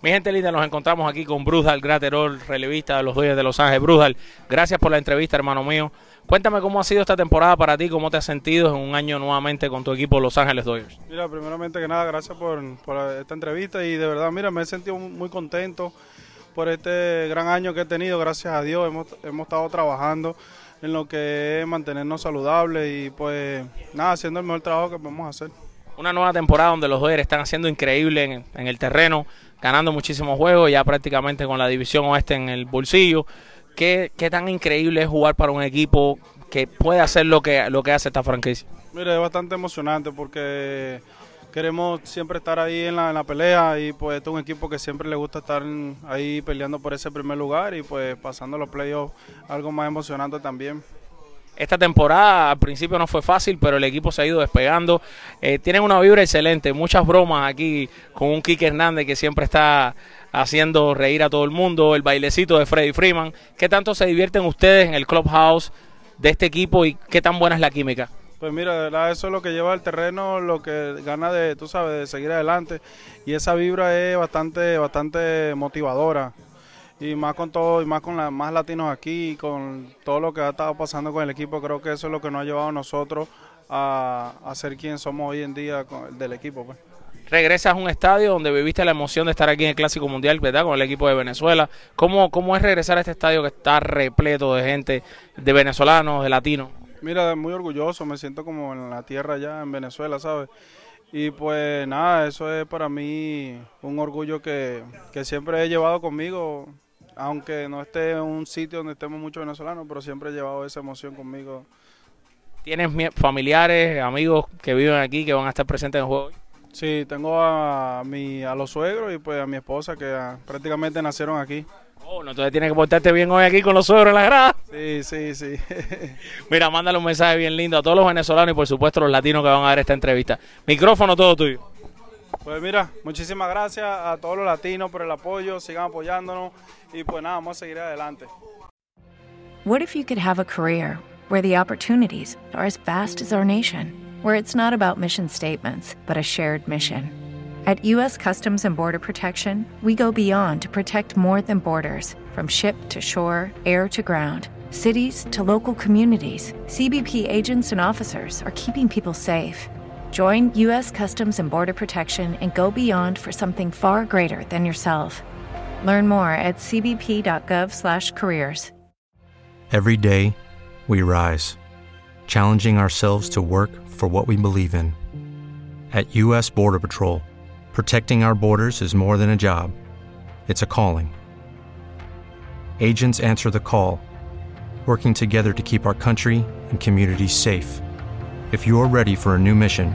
Mi gente linda, nos encontramos aquí con Brudal Graterol, relevista de los Dodgers de Los Ángeles. Brudal, gracias por la entrevista, hermano mío. Cuéntame cómo ha sido esta temporada para ti, cómo te has sentido en un año nuevamente con tu equipo Los Ángeles Dodgers. Mira, primeramente que nada, gracias por, por esta entrevista y de verdad, mira, me he sentido muy contento por este gran año que he tenido, gracias a Dios, hemos, hemos estado trabajando en lo que es mantenernos saludables y pues nada, haciendo el mejor trabajo que podemos hacer. Una nueva temporada donde los Dodgers están haciendo increíble en, en el terreno, ganando muchísimos juegos, ya prácticamente con la división oeste en el bolsillo. ¿Qué, qué tan increíble es jugar para un equipo que puede hacer lo que, lo que hace esta franquicia? Mira, es bastante emocionante porque queremos siempre estar ahí en la, en la pelea y pues este es un equipo que siempre le gusta estar ahí peleando por ese primer lugar y pues pasando los playoffs algo más emocionante también. Esta temporada al principio no fue fácil, pero el equipo se ha ido despegando. Eh, tienen una vibra excelente, muchas bromas aquí con un Kike Hernández que siempre está haciendo reír a todo el mundo, el bailecito de Freddy Freeman. ¿Qué tanto se divierten ustedes en el clubhouse de este equipo y qué tan buena es la química? Pues mira, de verdad eso es lo que lleva al terreno, lo que gana de, tú sabes, de seguir adelante. Y esa vibra es bastante, bastante motivadora y más con todo y más con la, más latinos aquí y con todo lo que ha estado pasando con el equipo creo que eso es lo que nos ha llevado a nosotros a, a ser quien somos hoy en día con, del equipo pues. regresas a un estadio donde viviste la emoción de estar aquí en el Clásico Mundial ¿verdad? con el equipo de Venezuela ¿Cómo, cómo es regresar a este estadio que está repleto de gente de venezolanos de latinos mira muy orgulloso me siento como en la tierra ya en Venezuela sabes y pues nada, eso es para mí un orgullo que, que siempre he llevado conmigo aunque no esté en un sitio donde estemos muchos venezolanos, pero siempre he llevado esa emoción conmigo. ¿Tienes familiares, amigos que viven aquí que van a estar presentes en el juego? Sí, tengo a, mi, a los suegros y pues a mi esposa que a, prácticamente nacieron aquí. Oh, no, entonces tienes que portarte bien hoy aquí con los suegros en la grada. Sí, sí, sí. Mira, mándale un mensaje bien lindo a todos los venezolanos y por supuesto a los latinos que van a ver esta entrevista. Micrófono todo tuyo. Pues mira, muchísimas gracias a todos los latinos por el apoyo, sigan apoyándonos y pues nada, vamos a seguir adelante. What if you could have a career where the opportunities are as vast as our nation, where it's not about mission statements, but a shared mission? At U.S. Customs and Border Protection, we go beyond to protect more than borders from ship to shore, air to ground. Cities to local communities, CBP agents and officers are keeping people safe. Join U.S. Customs and Border Protection and go beyond for something far greater than yourself. Learn more at cbp.gov/careers. Every day, we rise, challenging ourselves to work for what we believe in. At U.S. Border Patrol, protecting our borders is more than a job; it's a calling. Agents answer the call, working together to keep our country and communities safe. If you're ready for a new mission,